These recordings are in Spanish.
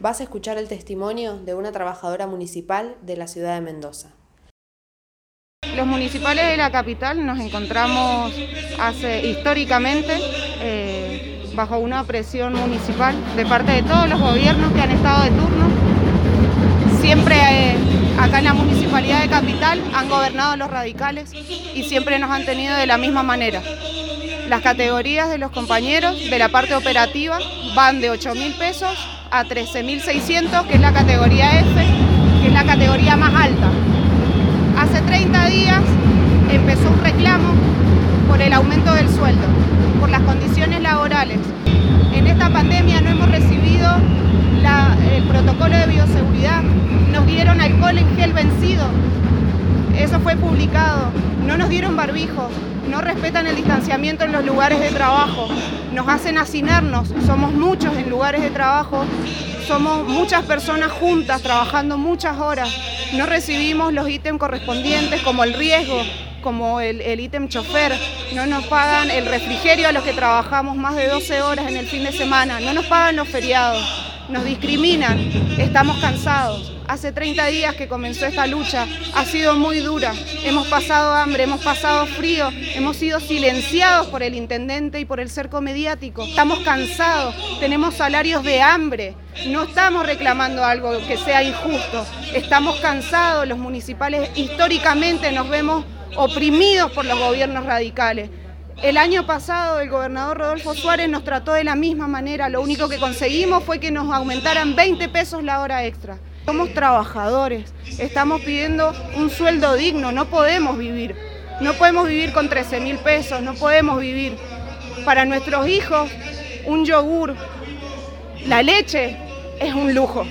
vas a escuchar el testimonio de una trabajadora municipal de la ciudad de Mendoza. Los municipales de la capital nos encontramos hace, históricamente eh, bajo una presión municipal de parte de todos los gobiernos que han estado de turno. Capital han gobernado los radicales y siempre nos han tenido de la misma manera. Las categorías de los compañeros de la parte operativa van de 8 mil pesos a 13.600, que es la categoría F, que es la categoría más alta. Hace 30 días empezó un reclamo por el aumento del sueldo, por las condiciones laborales. En esta pandemia no hemos recibido el protocolo de bioseguridad, nos dieron alcohol en gel vencido, fue publicado, no nos dieron barbijo, no respetan el distanciamiento en los lugares de trabajo, nos hacen hacinarnos, somos muchos en lugares de trabajo, somos muchas personas juntas trabajando muchas horas, no recibimos los ítems correspondientes como el riesgo, como el, ítem chofer, no nos pagan el refrigerio a los que trabajamos más de 12 horas en el fin de semana, no nos pagan los feriados, nos discriminan, estamos cansados. Hace 30 días que comenzó esta lucha, ha sido muy dura. Hemos pasado hambre, hemos pasado frío, hemos sido silenciados por el intendente y por el cerco mediático. Estamos cansados, tenemos salarios de hambre. No estamos reclamando algo que sea injusto, estamos cansados. Los municipales históricamente nos vemos oprimidos por los gobiernos radicales. El año pasado el gobernador Rodolfo Suárez nos trató de la misma manera, lo único que conseguimos fue que nos aumentaran 20 pesos la hora extra. Somos trabajadores, estamos pidiendo un sueldo digno, no podemos vivir. No podemos vivir con 13 mil pesos, no podemos vivir. Para nuestros hijos, un yogur, la leche es un lujo.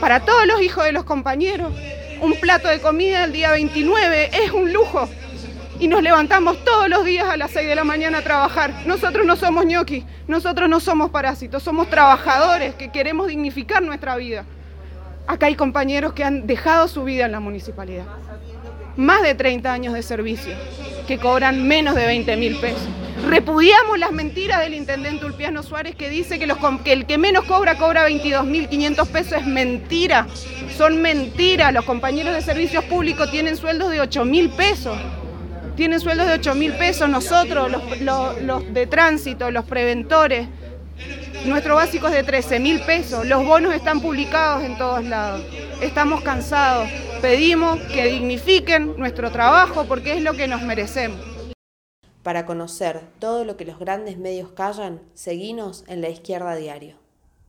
Para todos los hijos de los compañeros, un plato de comida el día 29 es un lujo. Y nos levantamos todos los días a las 6 de la mañana a trabajar. Nosotros no somos ñoquis, nosotros no somos parásitos, somos trabajadores que queremos dignificar nuestra vida. Acá hay compañeros que han dejado su vida en la municipalidad. Más de 30 años de servicio, que cobran menos de 20 mil pesos. Repudiamos las mentiras del intendente Ulpiano Suárez que dice que, el que menos cobra cobra 22.500 pesos. Es mentira, son mentiras. Los compañeros de servicios públicos tienen sueldos de 8 mil pesos. Tienen sueldos de 8 mil pesos. Nosotros, los de tránsito, los preventores, nuestro básico es de 13 mil pesos, los bonos están publicados en todos lados. Estamos cansados, pedimos que dignifiquen nuestro trabajo porque es lo que nos merecemos. Para conocer todo lo que los grandes medios callan, seguinos en la izquierda diario.